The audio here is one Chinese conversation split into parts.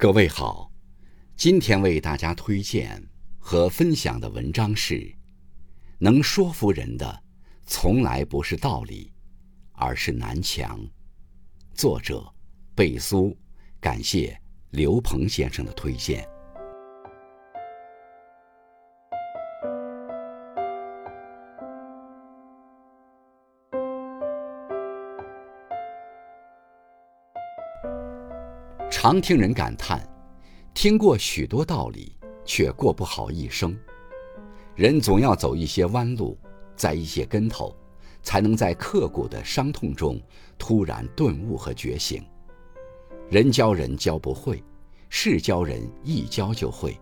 各位好，今天为大家推荐和分享的文章是：能说服人的，从来不是道理，而是南墙。作者：贝苏，感谢刘鹏先生的推荐。常听人感叹，听过许多道理，却过不好一生。人总要走一些弯路，栽一些跟头，才能在刻骨的伤痛中突然顿悟和觉醒。人教人教不会，事教人一教就会。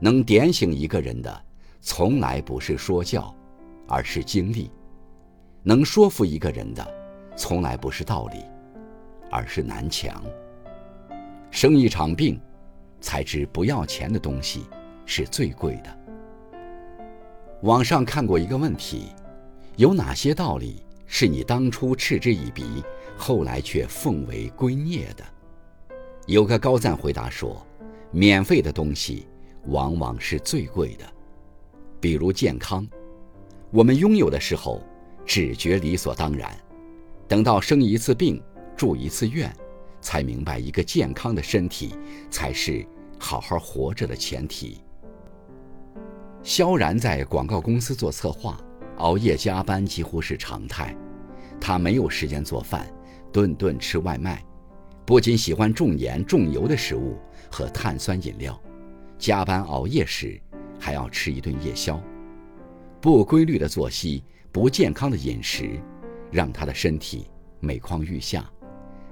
能点醒一个人的，从来不是说教，而是经历；能说服一个人的，从来不是道理，而是南墙。生一场病，才知不要钱的东西是最贵的。网上看过一个问题：有哪些道理是你当初嗤之以鼻，后来却奉为圭臬的？有个高赞回答说：免费的东西往往是最贵的。比如健康，我们拥有的时候只觉理所当然，等到生一次病、住一次院。才明白，一个健康的身体才是好好活着的前提。萧然在广告公司做策划，熬夜加班几乎是常态。他没有时间做饭，顿顿吃外卖，不仅喜欢重盐重油的食物和碳酸饮料，加班熬夜时还要吃一顿夜宵。不规律的作息，不健康的饮食，让他的身体每况愈下。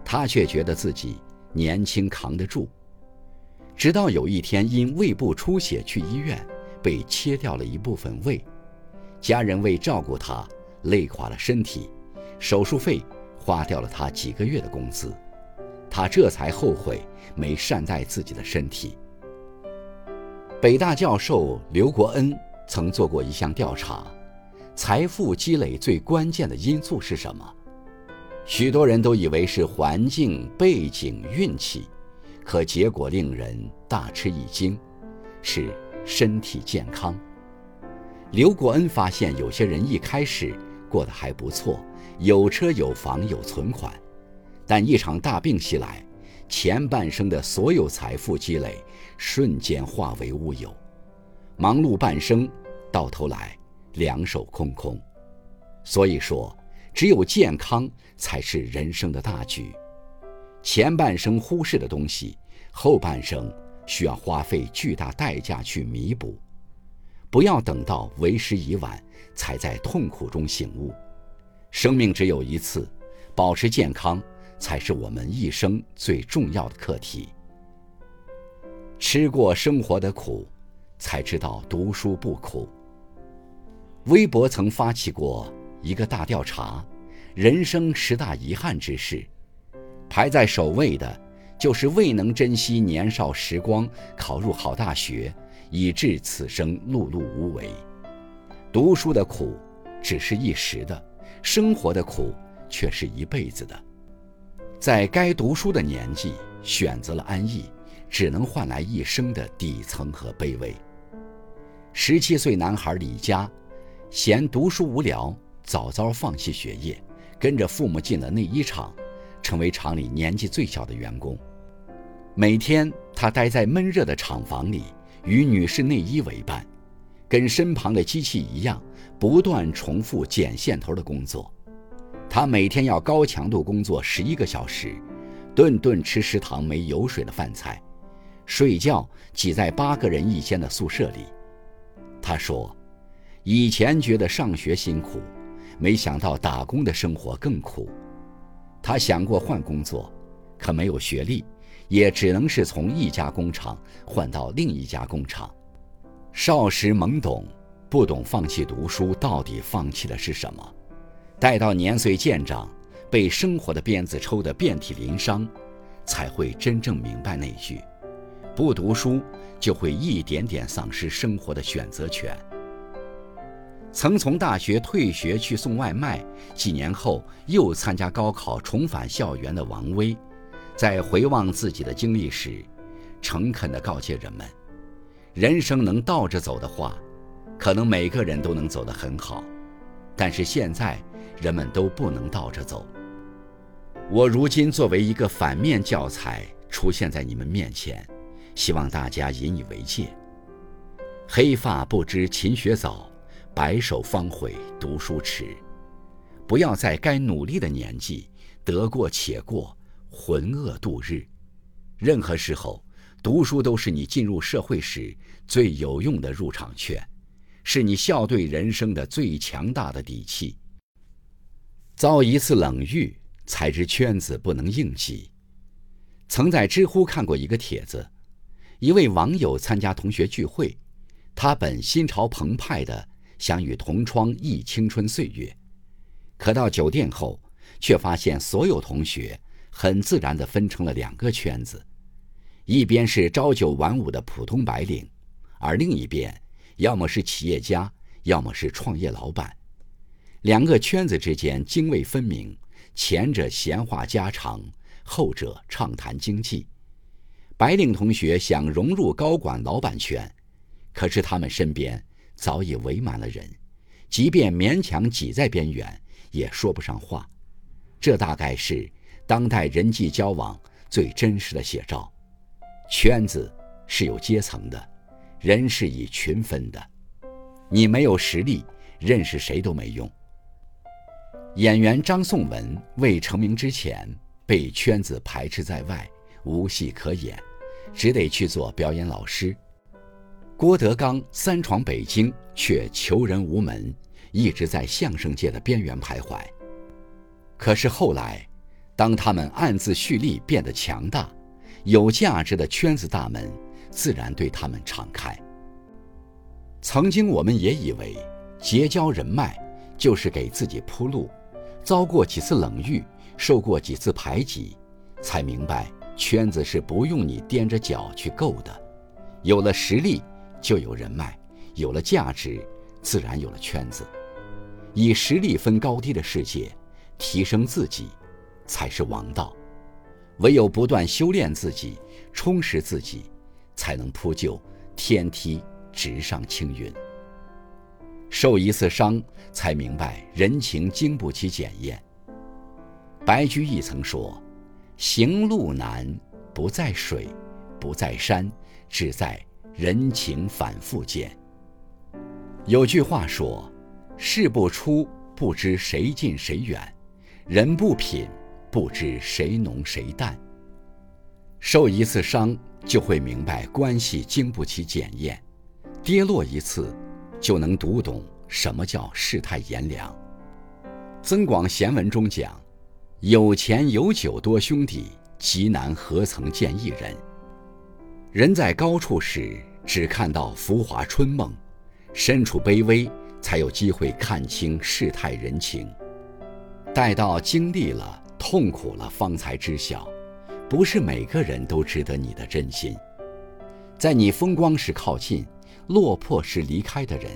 他却觉得自己年轻扛得住，直到有一天因胃部出血去医院，被切掉了一部分胃，家人为照顾他累垮了身体，手术费花掉了他几个月的工资，他这才后悔没善待自己的身体。北大教授刘国恩曾做过一项调查，财富积累最关键的因素是什么？许多人都以为是环境、背景、运气，可结果令人大吃一惊，是身体健康。刘国恩发现，有些人一开始过得还不错，有车有房有存款，但一场大病袭来，前半生的所有财富积累瞬间化为乌有，忙碌半生，到头来两手空空。所以说。只有健康才是人生的大局，前半生忽视的东西，后半生需要花费巨大代价去弥补。不要等到为时已晚，才在痛苦中醒悟。生命只有一次，保持健康才是我们一生最重要的课题。吃过生活的苦，才知道读书不苦。微博曾发起过。一个大调查，人生十大遗憾之事，排在首位的，就是未能珍惜年少时光，考入好大学，以致此生碌碌无为。读书的苦只是一时的，生活的苦却是一辈子的。在该读书的年纪选择了安逸，只能换来一生的底层和卑微。十七岁男孩李佳，嫌读书无聊。早早放弃学业，跟着父母进了内衣厂，成为厂里年纪最小的员工。每天他待在闷热的厂房里，与女士内衣为伴，跟身旁的机器一样，不断重复剪线头的工作。他每天要高强度工作十一个小时，顿顿吃食堂没油水的饭菜，睡觉挤在八个人一间的宿舍里。他说：“以前觉得上学辛苦。”没想到打工的生活更苦，他想过换工作，可没有学历，也只能是从一家工厂换到另一家工厂。少时懵懂，不懂放弃读书到底放弃的是什么。待到年岁渐长，被生活的鞭子抽得遍体鳞伤，才会真正明白那句：不读书就会一点点丧失生活的选择权。曾从大学退学去送外卖，几年后又参加高考重返校园的王威，在回望自己的经历时，诚恳地告诫人们：人生能倒着走的话，可能每个人都能走得很好，但是现在人们都不能倒着走。我如今作为一个反面教材出现在你们面前，希望大家引以为戒。黑发不知勤学早，白首方悔读书迟。不要在该努力的年纪得过且过，浑噩度日。任何时候，读书都是你进入社会时最有用的入场券，是你笑对人生的最强大的底气。遭一次冷遇。才知圈子不能硬挤。曾在知乎看过一个帖子，一位网友参加同学聚会，他本心潮澎湃的想与同窗忆青春岁月，可到酒店后，却发现所有同学很自然的分成了两个圈子，一边是朝九晚五的普通白领，而另一边要么是企业家，要么是创业老板，两个圈子之间泾渭分明。前者闲话家常，后者畅谈经济。白领同学想融入高管老板圈，可是他们身边早已围满了人，即便勉强挤在边缘，也说不上话。这大概是当代人际交往最真实的写照。圈子是有阶层的，人是以群分的。你没有实力，认识谁都没用。演员张颂文未成名之前，被圈子排斥在外，无戏可演，只得去做表演老师。郭德纲三闯北京，却求人无门，一直在相声界的边缘徘徊。可是后来，当他们暗自蓄力变得强大，有价值的圈子大门自然对他们敞开。曾经我们也以为结交人脉就是给自己铺路。遭过几次冷遇，受过几次排挤，才明白圈子是不用你踮着脚去够的。有了实力，就有人脉；有了价值，自然有了圈子。以实力分高低的世界，提升自己才是王道。唯有不断修炼自己，充实自己，才能铺就天梯直上青云。受一次伤，才明白人情经不起检验。白居易曾说：“行路难，不在水，不在山，只在人情反复间。”有句话说：“事不出，不知谁近谁远；人不品，不知谁浓谁淡。”受一次伤，就会明白关系经不起检验；跌落一次。就能读懂什么叫世态炎凉。《增广贤文》中讲：“有钱有酒多兄弟，极难何曾见一人。”人在高处时只看到浮华春梦，身处卑微才有机会看清世态人情。待到经历了痛苦了，方才知晓，不是每个人都值得你的真心。在你风光时靠近。落魄时离开的人，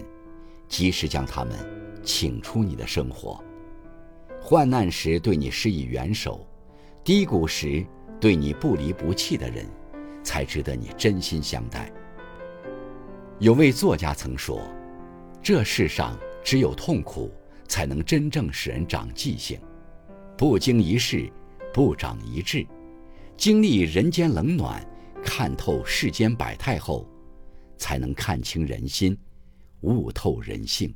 及时将他们请出你的生活；患难时对你施以援手，低谷时对你不离不弃的人，才值得你真心相待。有位作家曾说：“这世上只有痛苦，才能真正使人长记性。不经一事，不长一智。经历人间冷暖，看透世间百态后。”才能看清人心，悟透人性。